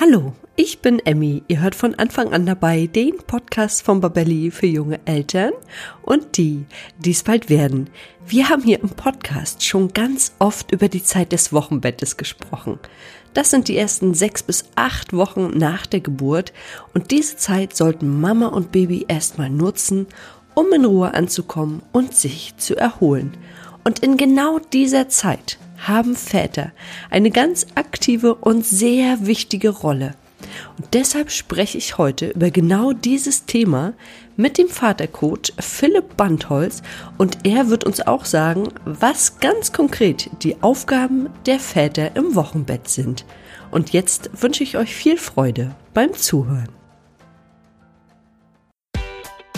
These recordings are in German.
Hallo, ich bin Emmy. Ihr hört von Anfang an dabei den Podcast von Babelli für junge Eltern und die, die es bald werden. Wir haben hier im Podcast schon ganz oft über die Zeit des Wochenbettes gesprochen. Das sind die ersten sechs bis acht Wochen nach der Geburt und diese Zeit sollten Mama und Baby erstmal nutzen, um in Ruhe anzukommen und sich zu erholen. Und in genau dieser Zeit haben Väter eine ganz aktive und sehr wichtige Rolle. Und deshalb spreche ich heute über genau dieses Thema mit dem Vatercoach Philipp Bandholz und er wird uns auch sagen, was ganz konkret die Aufgaben der Väter im Wochenbett sind. Und jetzt wünsche ich euch viel Freude beim Zuhören.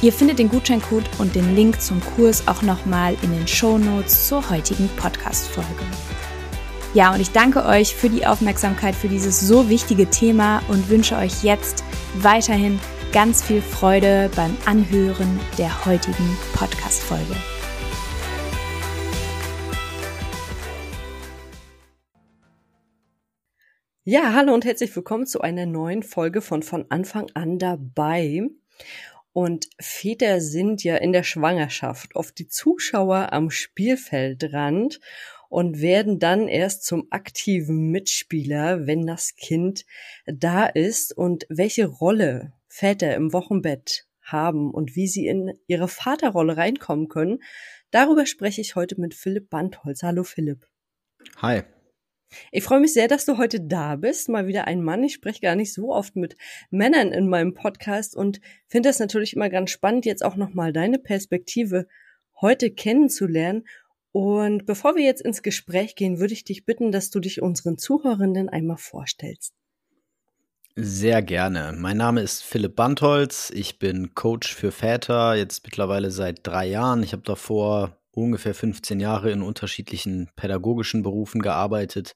Ihr findet den Gutscheincode und den Link zum Kurs auch nochmal in den Show Notes zur heutigen Podcast-Folge. Ja, und ich danke euch für die Aufmerksamkeit für dieses so wichtige Thema und wünsche euch jetzt weiterhin ganz viel Freude beim Anhören der heutigen Podcast-Folge. Ja, hallo und herzlich willkommen zu einer neuen Folge von von Anfang an dabei. Und Väter sind ja in der Schwangerschaft oft die Zuschauer am Spielfeldrand und werden dann erst zum aktiven Mitspieler, wenn das Kind da ist und welche Rolle Väter im Wochenbett haben und wie sie in ihre Vaterrolle reinkommen können. Darüber spreche ich heute mit Philipp Bandholz. Hallo Philipp. Hi. Ich freue mich sehr, dass du heute da bist. Mal wieder ein Mann. Ich spreche gar nicht so oft mit Männern in meinem Podcast und finde es natürlich immer ganz spannend, jetzt auch nochmal deine Perspektive heute kennenzulernen. Und bevor wir jetzt ins Gespräch gehen, würde ich dich bitten, dass du dich unseren Zuhörenden einmal vorstellst. Sehr gerne. Mein Name ist Philipp Bandholz. Ich bin Coach für Väter, jetzt mittlerweile seit drei Jahren. Ich habe davor ungefähr 15 Jahre in unterschiedlichen pädagogischen Berufen gearbeitet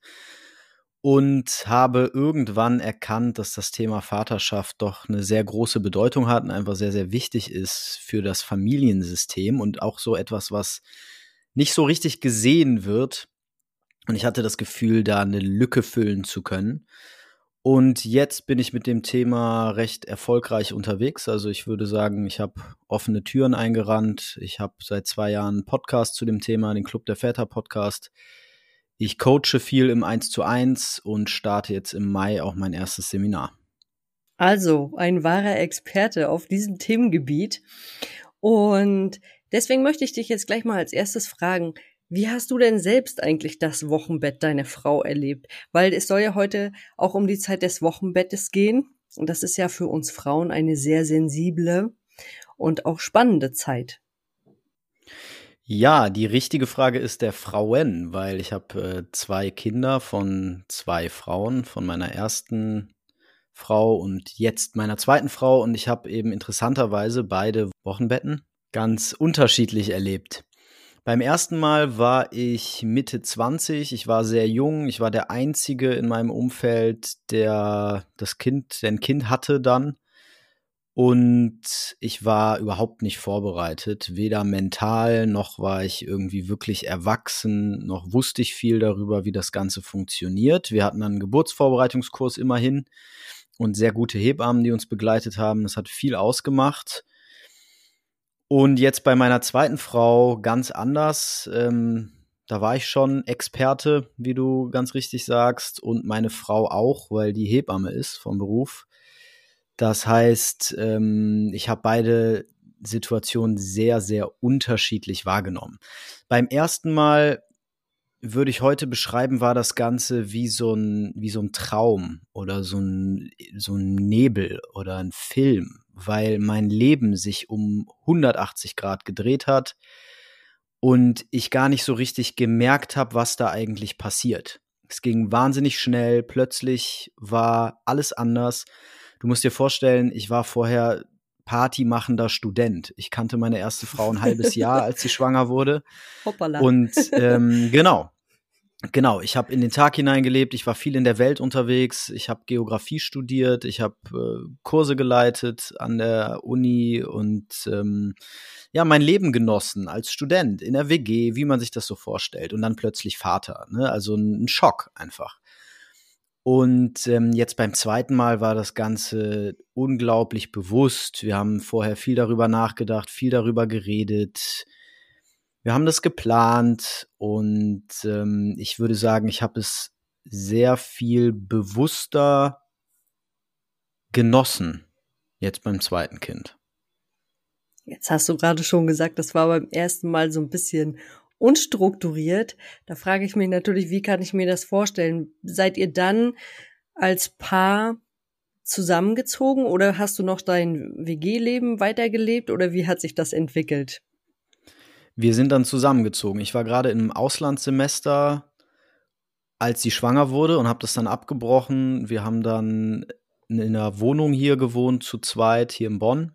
und habe irgendwann erkannt, dass das Thema Vaterschaft doch eine sehr große Bedeutung hat und einfach sehr, sehr wichtig ist für das Familiensystem und auch so etwas, was nicht so richtig gesehen wird. Und ich hatte das Gefühl, da eine Lücke füllen zu können. Und jetzt bin ich mit dem Thema recht erfolgreich unterwegs. Also ich würde sagen, ich habe offene Türen eingerannt. Ich habe seit zwei Jahren einen Podcast zu dem Thema, den Club der Väter Podcast. Ich coache viel im 1 zu 1 und starte jetzt im Mai auch mein erstes Seminar. Also ein wahrer Experte auf diesem Themengebiet. Und deswegen möchte ich dich jetzt gleich mal als erstes fragen, wie hast du denn selbst eigentlich das Wochenbett deiner Frau erlebt? Weil es soll ja heute auch um die Zeit des Wochenbettes gehen. Und das ist ja für uns Frauen eine sehr sensible und auch spannende Zeit. Ja, die richtige Frage ist der Frauen, weil ich habe äh, zwei Kinder von zwei Frauen, von meiner ersten Frau und jetzt meiner zweiten Frau und ich habe eben interessanterweise beide Wochenbetten ganz unterschiedlich erlebt. Beim ersten Mal war ich Mitte 20, ich war sehr jung, ich war der einzige in meinem Umfeld, der das Kind, der ein Kind hatte dann und ich war überhaupt nicht vorbereitet, weder mental noch war ich irgendwie wirklich erwachsen, noch wusste ich viel darüber, wie das Ganze funktioniert. Wir hatten einen Geburtsvorbereitungskurs immerhin und sehr gute Hebammen, die uns begleitet haben. Das hat viel ausgemacht. Und jetzt bei meiner zweiten Frau ganz anders. Ähm, da war ich schon Experte, wie du ganz richtig sagst, und meine Frau auch, weil die Hebamme ist vom Beruf. Das heißt, ähm, ich habe beide Situationen sehr, sehr unterschiedlich wahrgenommen. Beim ersten Mal würde ich heute beschreiben, war das Ganze wie so ein, wie so ein Traum oder so ein, so ein Nebel oder ein Film, weil mein Leben sich um 180 Grad gedreht hat und ich gar nicht so richtig gemerkt habe, was da eigentlich passiert. Es ging wahnsinnig schnell, plötzlich war alles anders. Du musst dir vorstellen, ich war vorher partymachender Student. Ich kannte meine erste Frau ein halbes Jahr, als sie schwanger wurde. Hoppala. Und ähm, genau, genau. Ich habe in den Tag hineingelebt. Ich war viel in der Welt unterwegs. Ich habe Geografie studiert. Ich habe äh, Kurse geleitet an der Uni und ähm, ja, mein Leben genossen als Student in der WG, wie man sich das so vorstellt. Und dann plötzlich Vater. Ne? Also ein Schock einfach. Und ähm, jetzt beim zweiten Mal war das Ganze unglaublich bewusst. Wir haben vorher viel darüber nachgedacht, viel darüber geredet. Wir haben das geplant und ähm, ich würde sagen, ich habe es sehr viel bewusster genossen jetzt beim zweiten Kind. Jetzt hast du gerade schon gesagt, das war beim ersten Mal so ein bisschen unstrukturiert. Da frage ich mich natürlich, wie kann ich mir das vorstellen? Seid ihr dann als Paar zusammengezogen oder hast du noch dein WG-Leben weitergelebt oder wie hat sich das entwickelt? Wir sind dann zusammengezogen. Ich war gerade im Auslandssemester, als sie schwanger wurde und habe das dann abgebrochen. Wir haben dann in einer Wohnung hier gewohnt, zu zweit, hier in Bonn.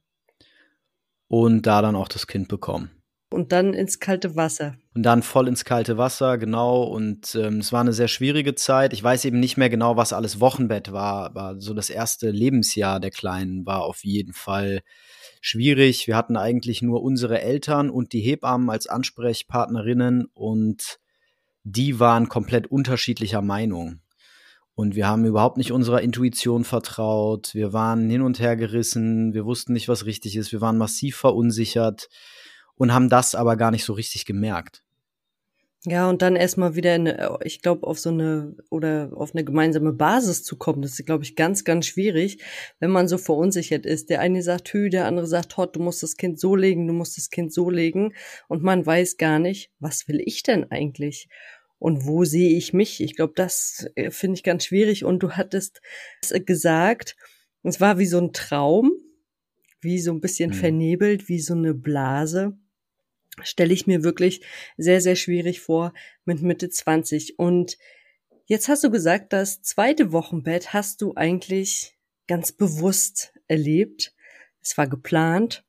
Und da dann auch das Kind bekommen. Und dann ins kalte Wasser. Und dann voll ins kalte Wasser, genau. Und ähm, es war eine sehr schwierige Zeit. Ich weiß eben nicht mehr genau, was alles Wochenbett war, aber so das erste Lebensjahr der Kleinen war auf jeden Fall schwierig. Wir hatten eigentlich nur unsere Eltern und die Hebammen als Ansprechpartnerinnen und die waren komplett unterschiedlicher Meinung. Und wir haben überhaupt nicht unserer Intuition vertraut. Wir waren hin und her gerissen. Wir wussten nicht, was richtig ist. Wir waren massiv verunsichert und haben das aber gar nicht so richtig gemerkt. Ja, und dann erstmal wieder, eine, ich glaube, auf so eine oder auf eine gemeinsame Basis zu kommen, das ist, glaube ich, ganz, ganz schwierig, wenn man so verunsichert ist. Der eine sagt hü, der andere sagt hot, du musst das Kind so legen, du musst das Kind so legen und man weiß gar nicht, was will ich denn eigentlich? Und wo sehe ich mich? Ich glaube, das äh, finde ich ganz schwierig. Und du hattest gesagt, es war wie so ein Traum, wie so ein bisschen mhm. vernebelt, wie so eine Blase stelle ich mir wirklich sehr, sehr schwierig vor mit Mitte 20. Und jetzt hast du gesagt, das zweite Wochenbett hast du eigentlich ganz bewusst erlebt. Es war geplant.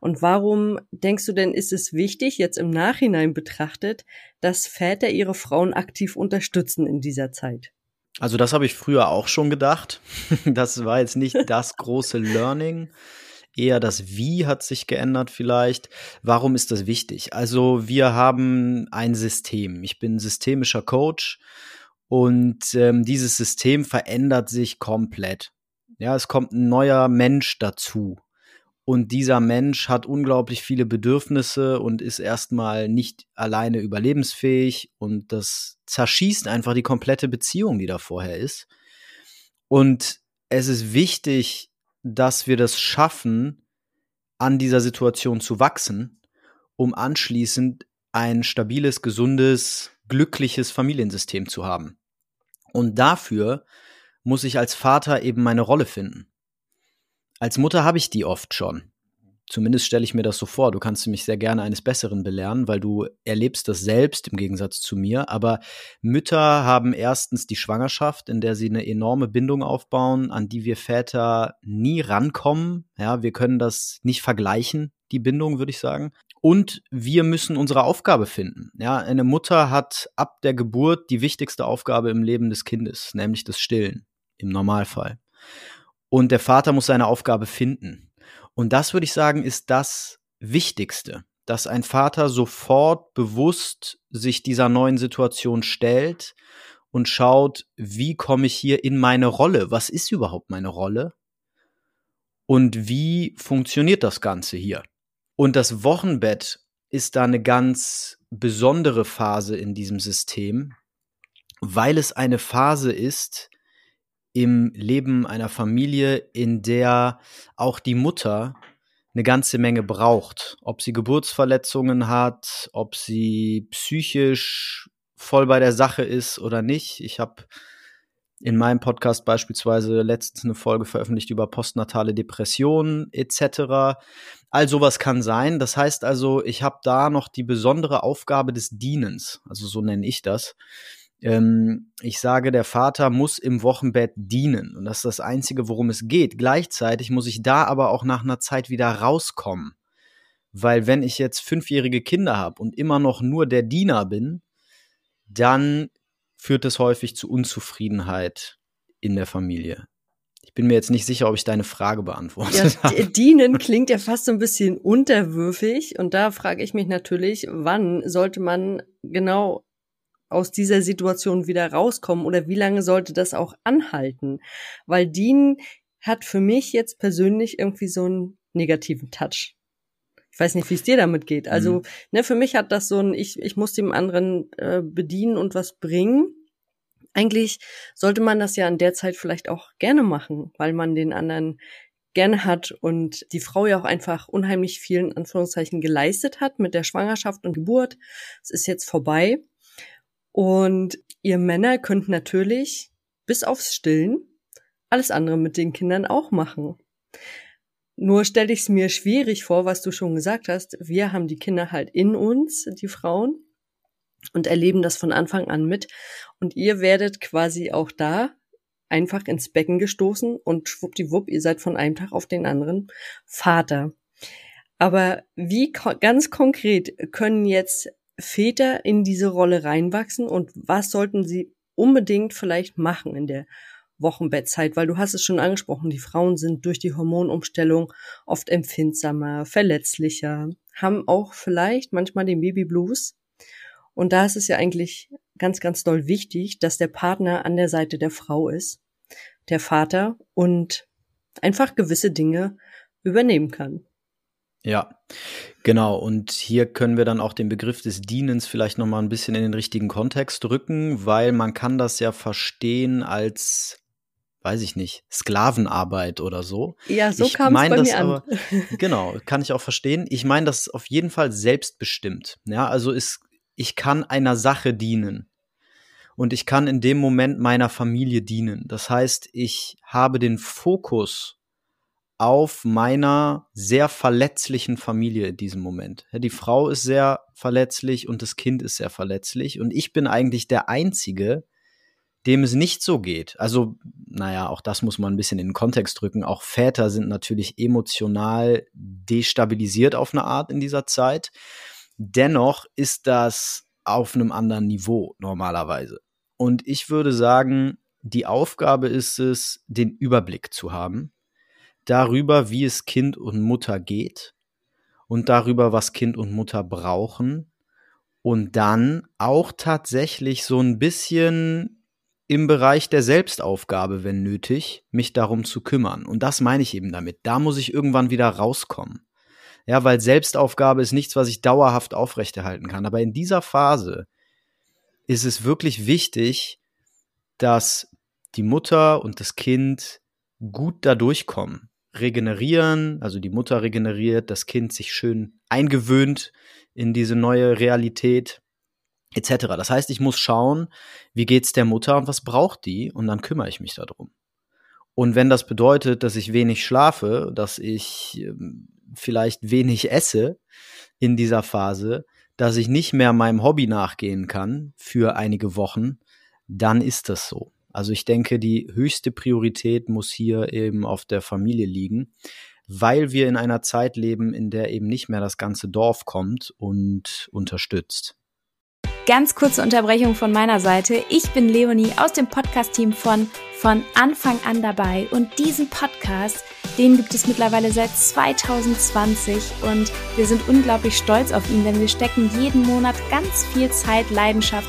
Und warum denkst du denn, ist es wichtig, jetzt im Nachhinein betrachtet, dass Väter ihre Frauen aktiv unterstützen in dieser Zeit? Also das habe ich früher auch schon gedacht. Das war jetzt nicht das große Learning eher das Wie hat sich geändert vielleicht. Warum ist das wichtig? Also wir haben ein System. Ich bin systemischer Coach und ähm, dieses System verändert sich komplett. Ja, es kommt ein neuer Mensch dazu. Und dieser Mensch hat unglaublich viele Bedürfnisse und ist erstmal nicht alleine überlebensfähig und das zerschießt einfach die komplette Beziehung, die da vorher ist. Und es ist wichtig, dass wir das schaffen, an dieser Situation zu wachsen, um anschließend ein stabiles, gesundes, glückliches Familiensystem zu haben. Und dafür muss ich als Vater eben meine Rolle finden. Als Mutter habe ich die oft schon. Zumindest stelle ich mir das so vor. Du kannst mich sehr gerne eines Besseren belehren, weil du erlebst das selbst im Gegensatz zu mir. Aber Mütter haben erstens die Schwangerschaft, in der sie eine enorme Bindung aufbauen, an die wir Väter nie rankommen. Ja, wir können das nicht vergleichen, die Bindung, würde ich sagen. Und wir müssen unsere Aufgabe finden. Ja, eine Mutter hat ab der Geburt die wichtigste Aufgabe im Leben des Kindes, nämlich das Stillen. Im Normalfall. Und der Vater muss seine Aufgabe finden. Und das würde ich sagen, ist das Wichtigste, dass ein Vater sofort bewusst sich dieser neuen Situation stellt und schaut, wie komme ich hier in meine Rolle? Was ist überhaupt meine Rolle? Und wie funktioniert das Ganze hier? Und das Wochenbett ist da eine ganz besondere Phase in diesem System, weil es eine Phase ist, im Leben einer Familie, in der auch die Mutter eine ganze Menge braucht. Ob sie Geburtsverletzungen hat, ob sie psychisch voll bei der Sache ist oder nicht. Ich habe in meinem Podcast beispielsweise letztens eine Folge veröffentlicht über postnatale Depressionen etc. All sowas kann sein. Das heißt also, ich habe da noch die besondere Aufgabe des Dienens, also so nenne ich das ähm, ich sage, der Vater muss im Wochenbett dienen. Und das ist das Einzige, worum es geht. Gleichzeitig muss ich da aber auch nach einer Zeit wieder rauskommen. Weil wenn ich jetzt fünfjährige Kinder habe und immer noch nur der Diener bin, dann führt es häufig zu Unzufriedenheit in der Familie. Ich bin mir jetzt nicht sicher, ob ich deine Frage beantwortet ja, habe. Dienen klingt ja fast so ein bisschen unterwürfig und da frage ich mich natürlich, wann sollte man genau aus dieser Situation wieder rauskommen oder wie lange sollte das auch anhalten? Weil Dean hat für mich jetzt persönlich irgendwie so einen negativen Touch. Ich weiß nicht, wie es dir damit geht. Also, mhm. ne, für mich hat das so ein, ich, ich muss dem anderen äh, bedienen und was bringen. Eigentlich sollte man das ja in der Zeit vielleicht auch gerne machen, weil man den anderen gerne hat und die Frau ja auch einfach unheimlich vielen Anführungszeichen geleistet hat mit der Schwangerschaft und Geburt. Es ist jetzt vorbei. Und ihr Männer könnt natürlich bis aufs Stillen alles andere mit den Kindern auch machen. Nur stelle ich es mir schwierig vor, was du schon gesagt hast. Wir haben die Kinder halt in uns, die Frauen, und erleben das von Anfang an mit. Und ihr werdet quasi auch da einfach ins Becken gestoßen und schwuppdiwupp, ihr seid von einem Tag auf den anderen Vater. Aber wie ganz konkret können jetzt Väter in diese Rolle reinwachsen und was sollten sie unbedingt vielleicht machen in der Wochenbettzeit, weil du hast es schon angesprochen, die Frauen sind durch die Hormonumstellung oft empfindsamer, verletzlicher, haben auch vielleicht manchmal den Babyblues. Und da ist es ja eigentlich ganz, ganz doll wichtig, dass der Partner an der Seite der Frau ist, der Vater und einfach gewisse Dinge übernehmen kann. Ja, genau. Und hier können wir dann auch den Begriff des Dienens vielleicht noch mal ein bisschen in den richtigen Kontext rücken, weil man kann das ja verstehen als weiß ich nicht, Sklavenarbeit oder so. Ja, so kam es bei das mir aber, an. genau, kann ich auch verstehen. Ich meine das auf jeden Fall selbstbestimmt. Ja, also ist, ich kann einer Sache dienen. Und ich kann in dem Moment meiner Familie dienen. Das heißt, ich habe den Fokus auf meiner sehr verletzlichen Familie in diesem Moment. Die Frau ist sehr verletzlich und das Kind ist sehr verletzlich und ich bin eigentlich der Einzige, dem es nicht so geht. Also, naja, auch das muss man ein bisschen in den Kontext drücken. Auch Väter sind natürlich emotional destabilisiert auf eine Art in dieser Zeit. Dennoch ist das auf einem anderen Niveau normalerweise. Und ich würde sagen, die Aufgabe ist es, den Überblick zu haben darüber, wie es Kind und Mutter geht und darüber, was Kind und Mutter brauchen und dann auch tatsächlich so ein bisschen im Bereich der Selbstaufgabe, wenn nötig, mich darum zu kümmern. Und das meine ich eben damit. Da muss ich irgendwann wieder rauskommen. Ja, weil Selbstaufgabe ist nichts, was ich dauerhaft aufrechterhalten kann. Aber in dieser Phase ist es wirklich wichtig, dass die Mutter und das Kind gut da durchkommen regenerieren, also die Mutter regeneriert, das Kind sich schön eingewöhnt in diese neue Realität etc. Das heißt, ich muss schauen, wie geht's der Mutter und was braucht die und dann kümmere ich mich darum. Und wenn das bedeutet, dass ich wenig schlafe, dass ich ähm, vielleicht wenig esse in dieser Phase, dass ich nicht mehr meinem Hobby nachgehen kann für einige Wochen, dann ist das so. Also ich denke, die höchste Priorität muss hier eben auf der Familie liegen, weil wir in einer Zeit leben, in der eben nicht mehr das ganze Dorf kommt und unterstützt. Ganz kurze Unterbrechung von meiner Seite. Ich bin Leonie aus dem Podcast-Team von Von Anfang an dabei und diesen Podcast, den gibt es mittlerweile seit 2020 und wir sind unglaublich stolz auf ihn, denn wir stecken jeden Monat ganz viel Zeit, Leidenschaft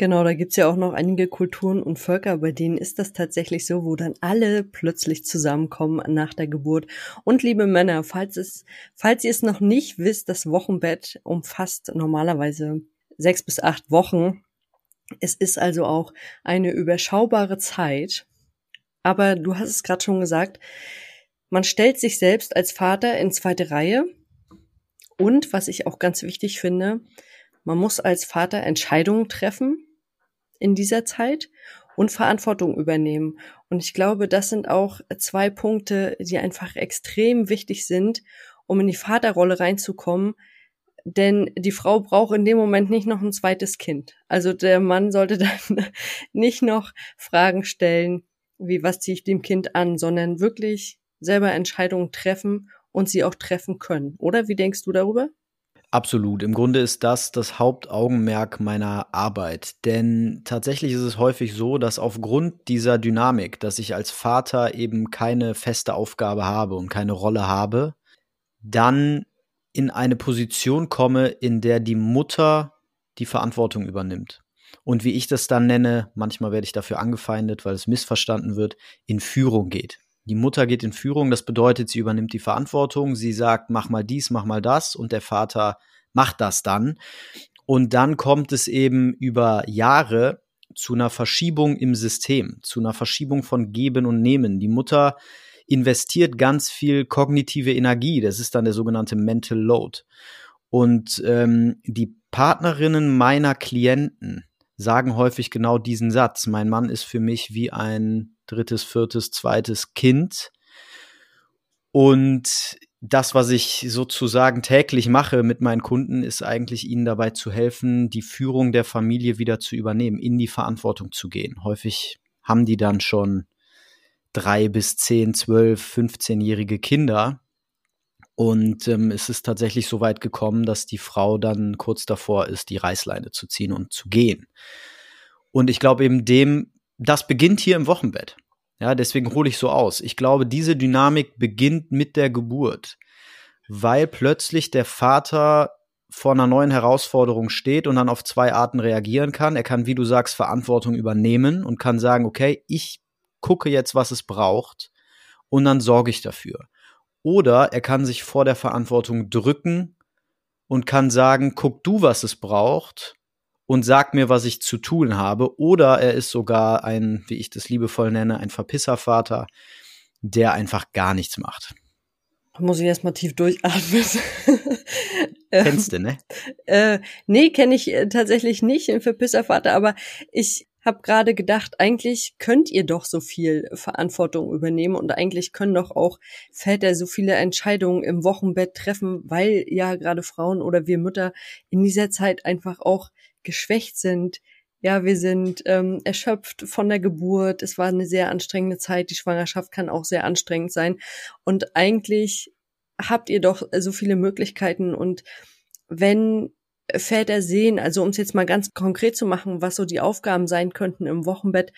Genau, da gibt's ja auch noch einige Kulturen und Völker, bei denen ist das tatsächlich so, wo dann alle plötzlich zusammenkommen nach der Geburt. Und liebe Männer, falls es, falls ihr es noch nicht wisst, das Wochenbett umfasst normalerweise sechs bis acht Wochen. Es ist also auch eine überschaubare Zeit. Aber du hast es gerade schon gesagt, man stellt sich selbst als Vater in zweite Reihe. Und was ich auch ganz wichtig finde, man muss als Vater Entscheidungen treffen in dieser Zeit und Verantwortung übernehmen. Und ich glaube, das sind auch zwei Punkte, die einfach extrem wichtig sind, um in die Vaterrolle reinzukommen. Denn die Frau braucht in dem Moment nicht noch ein zweites Kind. Also der Mann sollte dann nicht noch Fragen stellen, wie was ziehe ich dem Kind an, sondern wirklich selber Entscheidungen treffen und sie auch treffen können. Oder wie denkst du darüber? Absolut. Im Grunde ist das das Hauptaugenmerk meiner Arbeit. Denn tatsächlich ist es häufig so, dass aufgrund dieser Dynamik, dass ich als Vater eben keine feste Aufgabe habe und keine Rolle habe, dann in eine Position komme, in der die Mutter die Verantwortung übernimmt. Und wie ich das dann nenne, manchmal werde ich dafür angefeindet, weil es missverstanden wird, in Führung geht. Die Mutter geht in Führung, das bedeutet, sie übernimmt die Verantwortung, sie sagt, mach mal dies, mach mal das und der Vater macht das dann. Und dann kommt es eben über Jahre zu einer Verschiebung im System, zu einer Verschiebung von Geben und Nehmen. Die Mutter investiert ganz viel kognitive Energie, das ist dann der sogenannte Mental Load. Und ähm, die Partnerinnen meiner Klienten sagen häufig genau diesen Satz. Mein Mann ist für mich wie ein drittes, viertes, zweites Kind. Und das, was ich sozusagen täglich mache mit meinen Kunden, ist eigentlich ihnen dabei zu helfen, die Führung der Familie wieder zu übernehmen, in die Verantwortung zu gehen. Häufig haben die dann schon drei bis zehn, zwölf, 15-jährige Kinder. Und ähm, es ist tatsächlich so weit gekommen, dass die Frau dann kurz davor ist, die Reißleine zu ziehen und zu gehen. Und ich glaube eben dem das beginnt hier im Wochenbett. Ja, deswegen hole ich so aus. Ich glaube, diese Dynamik beginnt mit der Geburt, weil plötzlich der Vater vor einer neuen Herausforderung steht und dann auf zwei Arten reagieren kann. Er kann, wie du sagst, Verantwortung übernehmen und kann sagen, okay, ich gucke jetzt, was es braucht und dann sorge ich dafür. Oder er kann sich vor der Verantwortung drücken und kann sagen, guck du, was es braucht und sagt mir, was ich zu tun habe. Oder er ist sogar ein, wie ich das liebevoll nenne, ein Verpisservater, der einfach gar nichts macht. Muss ich erstmal tief durchatmen. Kennst du, ne? Äh, nee, kenne ich äh, tatsächlich nicht, ein Verpisservater, aber ich habe gerade gedacht, eigentlich könnt ihr doch so viel Verantwortung übernehmen und eigentlich können doch auch Väter so viele Entscheidungen im Wochenbett treffen, weil ja gerade Frauen oder wir Mütter in dieser Zeit einfach auch geschwächt sind, ja, wir sind ähm, erschöpft von der Geburt. Es war eine sehr anstrengende Zeit. Die Schwangerschaft kann auch sehr anstrengend sein. Und eigentlich habt ihr doch so viele Möglichkeiten. Und wenn Väter sehen, also um es jetzt mal ganz konkret zu machen, was so die Aufgaben sein könnten im Wochenbett,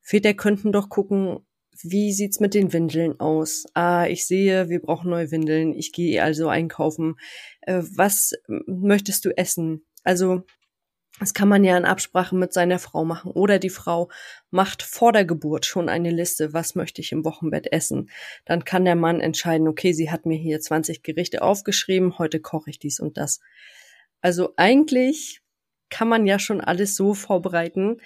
Väter könnten doch gucken, wie sieht's mit den Windeln aus? Ah, ich sehe, wir brauchen neue Windeln. Ich gehe also einkaufen. Äh, was möchtest du essen? Also das kann man ja in Absprache mit seiner Frau machen. Oder die Frau macht vor der Geburt schon eine Liste, was möchte ich im Wochenbett essen. Dann kann der Mann entscheiden, okay, sie hat mir hier 20 Gerichte aufgeschrieben, heute koche ich dies und das. Also eigentlich kann man ja schon alles so vorbereiten,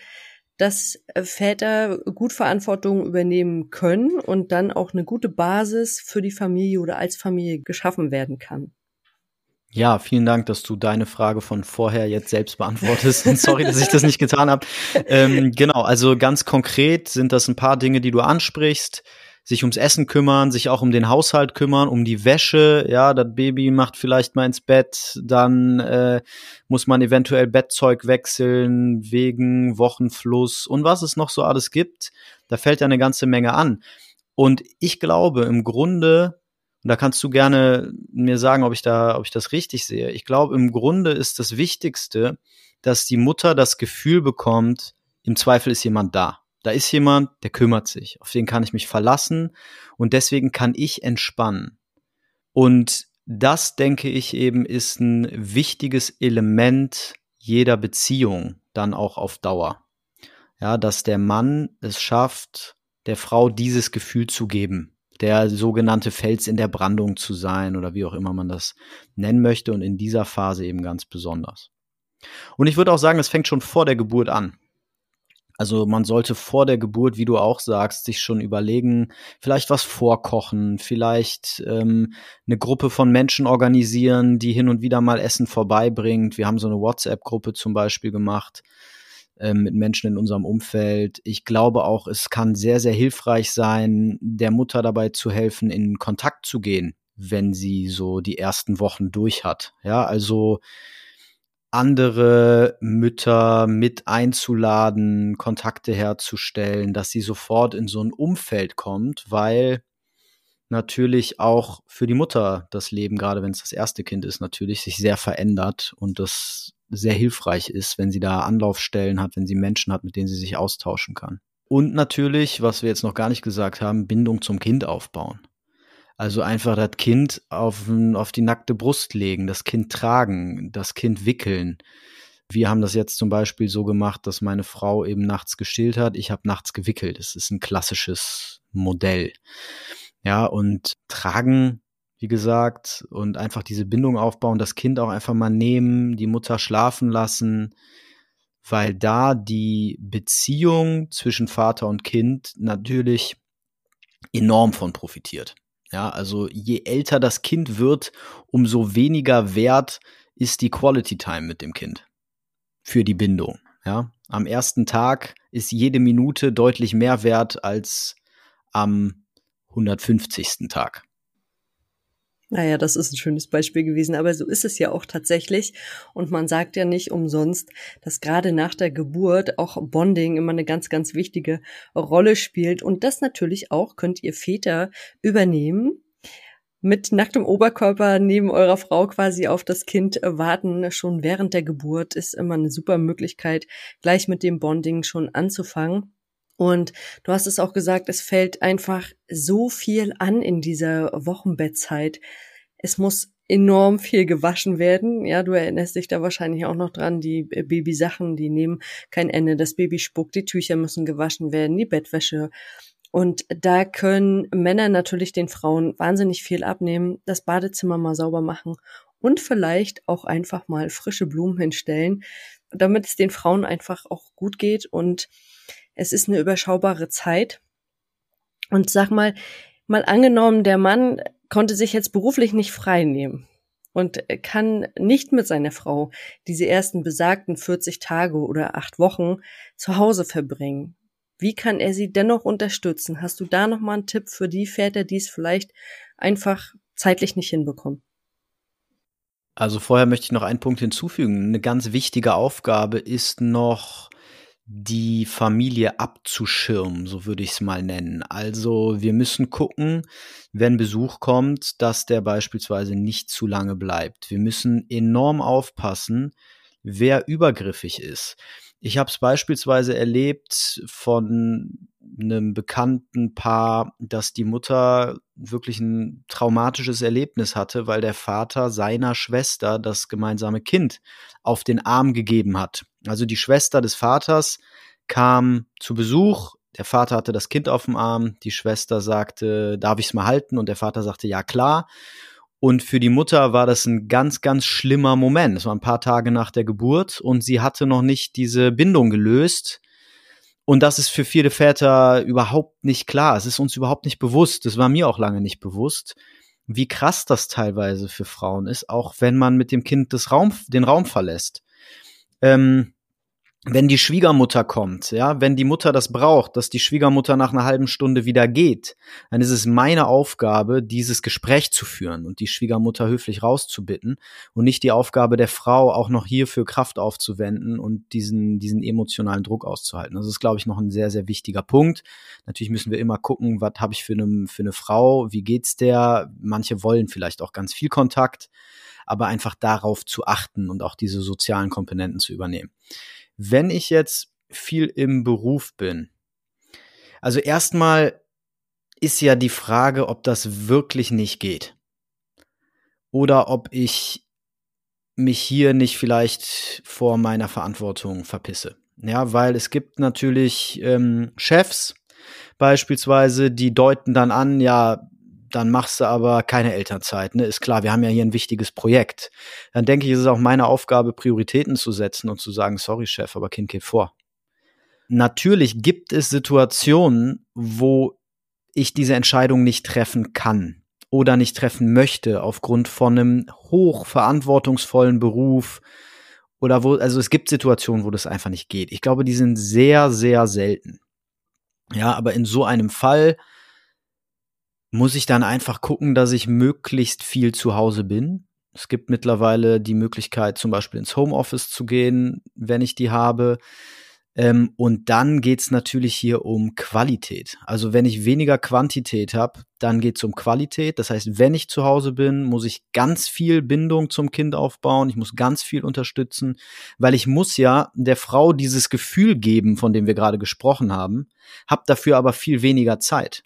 dass Väter gut Verantwortung übernehmen können und dann auch eine gute Basis für die Familie oder als Familie geschaffen werden kann. Ja, vielen Dank, dass du deine Frage von vorher jetzt selbst beantwortest. Sorry, dass ich das nicht getan habe. Ähm, genau, also ganz konkret sind das ein paar Dinge, die du ansprichst. Sich ums Essen kümmern, sich auch um den Haushalt kümmern, um die Wäsche. Ja, das Baby macht vielleicht mal ins Bett, dann äh, muss man eventuell Bettzeug wechseln wegen Wochenfluss und was es noch so alles gibt. Da fällt ja eine ganze Menge an. Und ich glaube, im Grunde und da kannst du gerne mir sagen, ob ich da, ob ich das richtig sehe. Ich glaube, im Grunde ist das Wichtigste, dass die Mutter das Gefühl bekommt, im Zweifel ist jemand da. Da ist jemand, der kümmert sich. Auf den kann ich mich verlassen und deswegen kann ich entspannen. Und das, denke ich eben, ist ein wichtiges Element jeder Beziehung dann auch auf Dauer. Ja, dass der Mann es schafft, der Frau dieses Gefühl zu geben der sogenannte Fels in der Brandung zu sein oder wie auch immer man das nennen möchte und in dieser Phase eben ganz besonders. Und ich würde auch sagen, es fängt schon vor der Geburt an. Also man sollte vor der Geburt, wie du auch sagst, sich schon überlegen, vielleicht was vorkochen, vielleicht ähm, eine Gruppe von Menschen organisieren, die hin und wieder mal Essen vorbeibringt. Wir haben so eine WhatsApp-Gruppe zum Beispiel gemacht, ähm, mit Menschen in unserem Umfeld. Ich glaube auch, es kann sehr, sehr hilfreich sein, der Mutter dabei zu helfen, in Kontakt zu gehen, wenn sie so die ersten Wochen durch hat. Ja, also andere Mütter mit einzuladen, Kontakte herzustellen, dass sie sofort in so ein Umfeld kommt, weil natürlich auch für die Mutter das Leben, gerade wenn es das erste Kind ist, natürlich sich sehr verändert und das sehr hilfreich ist, wenn sie da Anlaufstellen hat, wenn sie Menschen hat, mit denen sie sich austauschen kann. Und natürlich, was wir jetzt noch gar nicht gesagt haben, Bindung zum Kind aufbauen. Also einfach das Kind auf, auf die nackte Brust legen, das Kind tragen, das Kind wickeln. Wir haben das jetzt zum Beispiel so gemacht, dass meine Frau eben nachts gestillt hat, ich habe nachts gewickelt. Das ist ein klassisches Modell. Ja, und tragen wie gesagt, und einfach diese Bindung aufbauen, das Kind auch einfach mal nehmen, die Mutter schlafen lassen, weil da die Beziehung zwischen Vater und Kind natürlich enorm von profitiert. Ja, also je älter das Kind wird, umso weniger wert ist die Quality Time mit dem Kind für die Bindung. Ja, am ersten Tag ist jede Minute deutlich mehr wert als am 150. Tag. Naja, das ist ein schönes Beispiel gewesen, aber so ist es ja auch tatsächlich. Und man sagt ja nicht umsonst, dass gerade nach der Geburt auch Bonding immer eine ganz, ganz wichtige Rolle spielt. Und das natürlich auch könnt ihr Väter übernehmen. Mit nacktem Oberkörper neben eurer Frau quasi auf das Kind warten, schon während der Geburt, ist immer eine super Möglichkeit, gleich mit dem Bonding schon anzufangen. Und du hast es auch gesagt, es fällt einfach so viel an in dieser Wochenbettzeit. Es muss enorm viel gewaschen werden. Ja, du erinnerst dich da wahrscheinlich auch noch dran, die Babysachen, die nehmen kein Ende. Das Baby spuckt, die Tücher müssen gewaschen werden, die Bettwäsche. Und da können Männer natürlich den Frauen wahnsinnig viel abnehmen, das Badezimmer mal sauber machen und vielleicht auch einfach mal frische Blumen hinstellen, damit es den Frauen einfach auch gut geht und es ist eine überschaubare Zeit. Und sag mal, mal angenommen, der Mann konnte sich jetzt beruflich nicht frei nehmen und kann nicht mit seiner Frau diese ersten besagten 40 Tage oder acht Wochen zu Hause verbringen. Wie kann er sie dennoch unterstützen? Hast du da noch mal einen Tipp für die Väter, die es vielleicht einfach zeitlich nicht hinbekommen? Also vorher möchte ich noch einen Punkt hinzufügen. Eine ganz wichtige Aufgabe ist noch die Familie abzuschirmen, so würde ich es mal nennen. Also wir müssen gucken, wenn Besuch kommt, dass der beispielsweise nicht zu lange bleibt. Wir müssen enorm aufpassen, wer übergriffig ist. Ich habe es beispielsweise erlebt von einem bekannten Paar, dass die Mutter wirklich ein traumatisches Erlebnis hatte, weil der Vater seiner Schwester das gemeinsame Kind auf den Arm gegeben hat. Also die Schwester des Vaters kam zu Besuch, der Vater hatte das Kind auf dem Arm, die Schwester sagte, darf ich es mal halten? Und der Vater sagte, ja klar. Und für die Mutter war das ein ganz, ganz schlimmer Moment. Es war ein paar Tage nach der Geburt und sie hatte noch nicht diese Bindung gelöst. Und das ist für viele Väter überhaupt nicht klar. Es ist uns überhaupt nicht bewusst. Das war mir auch lange nicht bewusst, wie krass das teilweise für Frauen ist, auch wenn man mit dem Kind das Raum, den Raum verlässt. Ähm, wenn die Schwiegermutter kommt, ja, wenn die Mutter das braucht, dass die Schwiegermutter nach einer halben Stunde wieder geht, dann ist es meine Aufgabe, dieses Gespräch zu führen und die Schwiegermutter höflich rauszubitten und nicht die Aufgabe der Frau, auch noch hierfür Kraft aufzuwenden und diesen, diesen emotionalen Druck auszuhalten. Das ist, glaube ich, noch ein sehr, sehr wichtiger Punkt. Natürlich müssen wir immer gucken, was habe ich für eine, für eine Frau, wie geht's der? Manche wollen vielleicht auch ganz viel Kontakt, aber einfach darauf zu achten und auch diese sozialen Komponenten zu übernehmen. Wenn ich jetzt viel im Beruf bin, also erstmal ist ja die Frage, ob das wirklich nicht geht. Oder ob ich mich hier nicht vielleicht vor meiner Verantwortung verpisse. Ja, weil es gibt natürlich ähm, Chefs beispielsweise, die deuten dann an, ja, dann machst du aber keine Elternzeit. Ne? Ist klar, wir haben ja hier ein wichtiges Projekt. Dann denke ich, ist es auch meine Aufgabe, Prioritäten zu setzen und zu sagen, sorry, Chef, aber Kind geht vor. Natürlich gibt es Situationen, wo ich diese Entscheidung nicht treffen kann oder nicht treffen möchte aufgrund von einem hochverantwortungsvollen Beruf oder wo, also es gibt Situationen, wo das einfach nicht geht. Ich glaube, die sind sehr, sehr selten. Ja, aber in so einem Fall muss ich dann einfach gucken, dass ich möglichst viel zu Hause bin. Es gibt mittlerweile die Möglichkeit, zum Beispiel ins Homeoffice zu gehen, wenn ich die habe. Ähm, und dann geht's natürlich hier um Qualität. Also wenn ich weniger Quantität habe, dann geht's um Qualität. Das heißt, wenn ich zu Hause bin, muss ich ganz viel Bindung zum Kind aufbauen. Ich muss ganz viel unterstützen, weil ich muss ja der Frau dieses Gefühl geben, von dem wir gerade gesprochen haben, habe dafür aber viel weniger Zeit.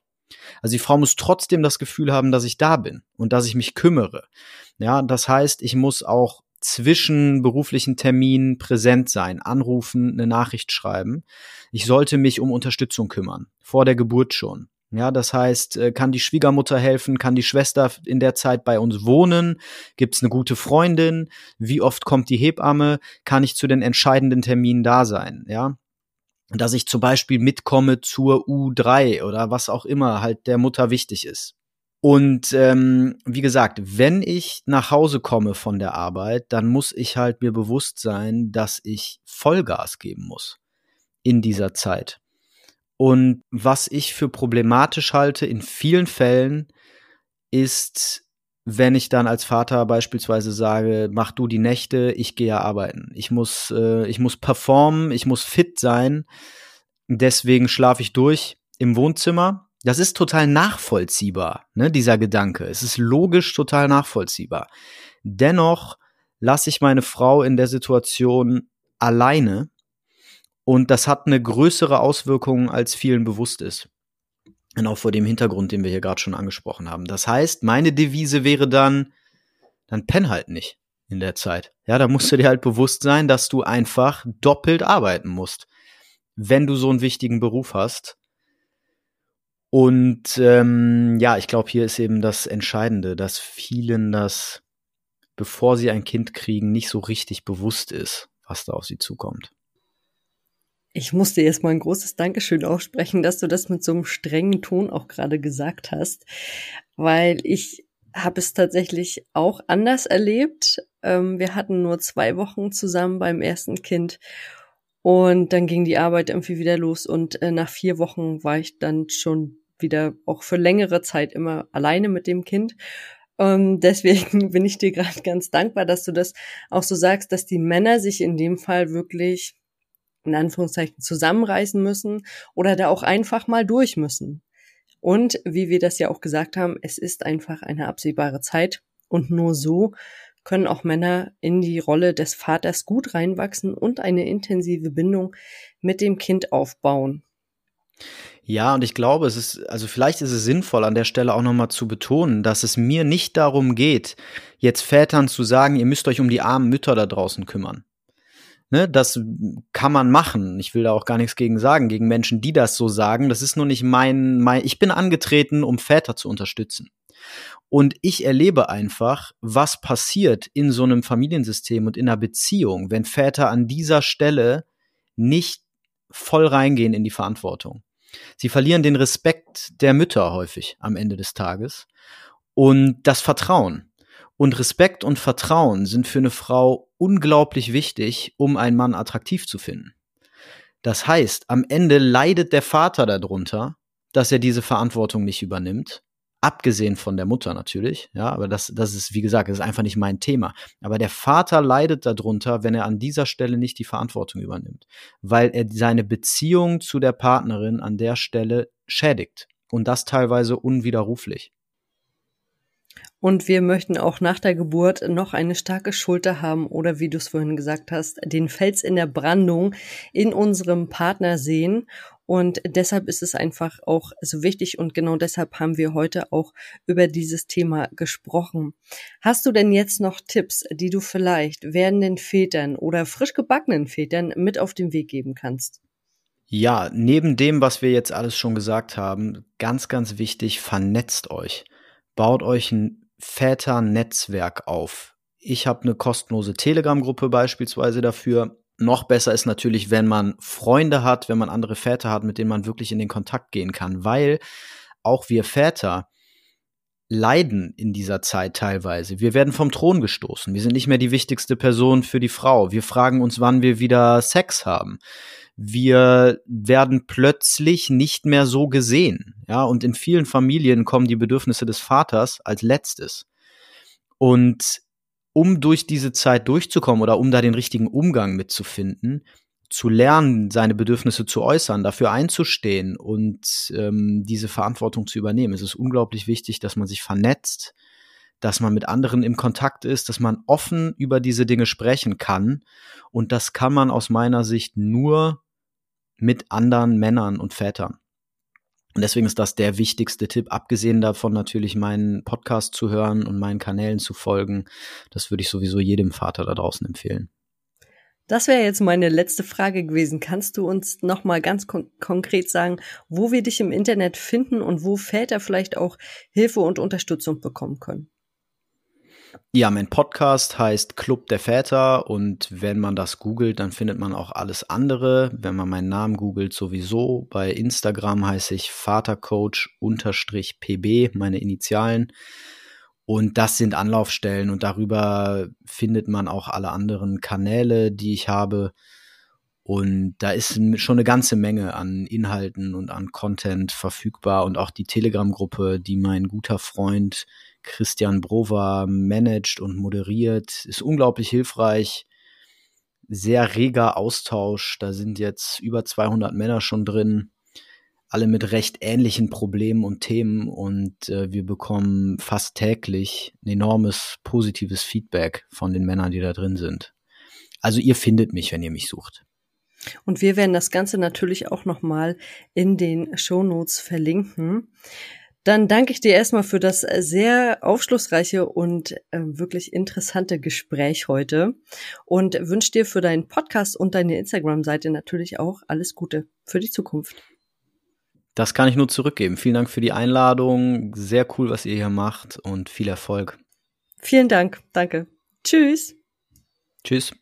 Also die Frau muss trotzdem das Gefühl haben, dass ich da bin und dass ich mich kümmere. Ja, das heißt, ich muss auch zwischen beruflichen Terminen präsent sein, anrufen, eine Nachricht schreiben. Ich sollte mich um Unterstützung kümmern, vor der Geburt schon. Ja, das heißt, äh, kann die Schwiegermutter helfen, kann die Schwester in der Zeit bei uns wohnen, gibt's eine gute Freundin, wie oft kommt die Hebamme, kann ich zu den entscheidenden Terminen da sein, ja? Dass ich zum Beispiel mitkomme zur U3 oder was auch immer halt der Mutter wichtig ist. Und ähm, wie gesagt, wenn ich nach Hause komme von der Arbeit, dann muss ich halt mir bewusst sein, dass ich Vollgas geben muss in dieser Zeit. Und was ich für problematisch halte in vielen Fällen ist wenn ich dann als Vater beispielsweise sage, mach du die Nächte, ich gehe arbeiten. Ich muss, äh, ich muss performen, ich muss fit sein. Deswegen schlafe ich durch im Wohnzimmer. Das ist total nachvollziehbar, ne, dieser Gedanke. Es ist logisch total nachvollziehbar. Dennoch lasse ich meine Frau in der Situation alleine und das hat eine größere Auswirkung, als vielen bewusst ist. Und auch vor dem Hintergrund, den wir hier gerade schon angesprochen haben. Das heißt, meine Devise wäre dann, dann penn halt nicht in der Zeit. Ja, da musst du dir halt bewusst sein, dass du einfach doppelt arbeiten musst, wenn du so einen wichtigen Beruf hast. Und ähm, ja, ich glaube, hier ist eben das Entscheidende, dass vielen das, bevor sie ein Kind kriegen, nicht so richtig bewusst ist, was da auf sie zukommt. Ich musste erst mal ein großes Dankeschön aussprechen, dass du das mit so einem strengen Ton auch gerade gesagt hast, weil ich habe es tatsächlich auch anders erlebt. Ähm, wir hatten nur zwei Wochen zusammen beim ersten Kind und dann ging die Arbeit irgendwie wieder los und äh, nach vier Wochen war ich dann schon wieder auch für längere Zeit immer alleine mit dem Kind. Ähm, deswegen bin ich dir gerade ganz dankbar, dass du das auch so sagst, dass die Männer sich in dem Fall wirklich in Anführungszeichen zusammenreißen müssen oder da auch einfach mal durch müssen. Und wie wir das ja auch gesagt haben, es ist einfach eine absehbare Zeit und nur so können auch Männer in die Rolle des Vaters gut reinwachsen und eine intensive Bindung mit dem Kind aufbauen. Ja, und ich glaube, es ist, also vielleicht ist es sinnvoll, an der Stelle auch nochmal zu betonen, dass es mir nicht darum geht, jetzt Vätern zu sagen, ihr müsst euch um die armen Mütter da draußen kümmern. Ne, das kann man machen. Ich will da auch gar nichts gegen sagen, gegen Menschen, die das so sagen. Das ist nur nicht mein, mein, ich bin angetreten, um Väter zu unterstützen. Und ich erlebe einfach, was passiert in so einem Familiensystem und in einer Beziehung, wenn Väter an dieser Stelle nicht voll reingehen in die Verantwortung. Sie verlieren den Respekt der Mütter häufig am Ende des Tages und das Vertrauen. Und Respekt und Vertrauen sind für eine Frau unglaublich wichtig, um einen Mann attraktiv zu finden. Das heißt, am Ende leidet der Vater darunter, dass er diese Verantwortung nicht übernimmt abgesehen von der Mutter natürlich, ja, aber das, das ist, wie gesagt, das ist einfach nicht mein Thema. Aber der Vater leidet darunter, wenn er an dieser Stelle nicht die Verantwortung übernimmt, weil er seine Beziehung zu der Partnerin an der Stelle schädigt und das teilweise unwiderruflich. Und wir möchten auch nach der Geburt noch eine starke Schulter haben oder wie du es vorhin gesagt hast, den Fels in der Brandung in unserem Partner sehen und deshalb ist es einfach auch so wichtig und genau deshalb haben wir heute auch über dieses Thema gesprochen. Hast du denn jetzt noch Tipps, die du vielleicht werdenden Vätern oder frisch gebackenen Vätern mit auf den Weg geben kannst? Ja, neben dem, was wir jetzt alles schon gesagt haben, ganz, ganz wichtig, vernetzt euch. Baut euch ein Väternetzwerk auf. Ich habe eine kostenlose Telegram-Gruppe beispielsweise dafür. Noch besser ist natürlich, wenn man Freunde hat, wenn man andere Väter hat, mit denen man wirklich in den Kontakt gehen kann, weil auch wir Väter leiden in dieser Zeit teilweise. Wir werden vom Thron gestoßen. Wir sind nicht mehr die wichtigste Person für die Frau. Wir fragen uns, wann wir wieder Sex haben. Wir werden plötzlich nicht mehr so gesehen. Ja, und in vielen Familien kommen die Bedürfnisse des Vaters als letztes. Und um durch diese Zeit durchzukommen oder um da den richtigen Umgang mitzufinden, zu lernen, seine Bedürfnisse zu äußern, dafür einzustehen und ähm, diese Verantwortung zu übernehmen. Es ist unglaublich wichtig, dass man sich vernetzt, dass man mit anderen im Kontakt ist, dass man offen über diese Dinge sprechen kann. Und das kann man aus meiner Sicht nur mit anderen Männern und Vätern. Und deswegen ist das der wichtigste Tipp, abgesehen davon natürlich meinen Podcast zu hören und meinen Kanälen zu folgen. Das würde ich sowieso jedem Vater da draußen empfehlen. Das wäre jetzt meine letzte Frage gewesen. Kannst du uns noch mal ganz kon konkret sagen, wo wir dich im Internet finden und wo Väter vielleicht auch Hilfe und Unterstützung bekommen können? Ja, mein Podcast heißt Club der Väter und wenn man das googelt, dann findet man auch alles andere. Wenn man meinen Namen googelt, sowieso. Bei Instagram heiße ich Vatercoach-PB, meine Initialen. Und das sind Anlaufstellen und darüber findet man auch alle anderen Kanäle, die ich habe. Und da ist schon eine ganze Menge an Inhalten und an Content verfügbar und auch die Telegram-Gruppe, die mein guter Freund Christian Brover managt und moderiert, ist unglaublich hilfreich. Sehr reger Austausch. Da sind jetzt über 200 Männer schon drin, alle mit recht ähnlichen Problemen und Themen und äh, wir bekommen fast täglich ein enormes positives Feedback von den Männern, die da drin sind. Also ihr findet mich, wenn ihr mich sucht. Und wir werden das Ganze natürlich auch nochmal in den Show Notes verlinken. Dann danke ich dir erstmal für das äh, sehr aufschlussreiche und äh, wirklich interessante Gespräch heute und wünsche dir für deinen Podcast und deine Instagram-Seite natürlich auch alles Gute für die Zukunft. Das kann ich nur zurückgeben. Vielen Dank für die Einladung. Sehr cool, was ihr hier macht und viel Erfolg. Vielen Dank. Danke. Tschüss. Tschüss.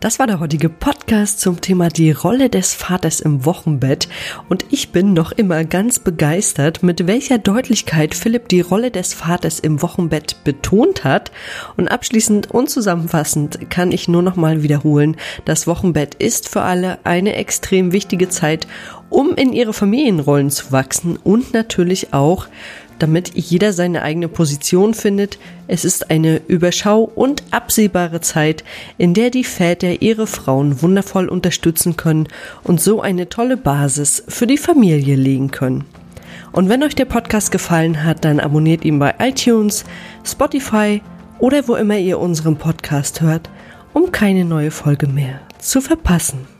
Das war der heutige Podcast zum Thema die Rolle des Vaters im Wochenbett. Und ich bin noch immer ganz begeistert, mit welcher Deutlichkeit Philipp die Rolle des Vaters im Wochenbett betont hat. Und abschließend und zusammenfassend kann ich nur noch mal wiederholen, das Wochenbett ist für alle eine extrem wichtige Zeit, um in ihre Familienrollen zu wachsen und natürlich auch damit jeder seine eigene Position findet. Es ist eine überschau und absehbare Zeit, in der die Väter ihre Frauen wundervoll unterstützen können und so eine tolle Basis für die Familie legen können. Und wenn euch der Podcast gefallen hat, dann abonniert ihn bei iTunes, Spotify oder wo immer ihr unseren Podcast hört, um keine neue Folge mehr zu verpassen.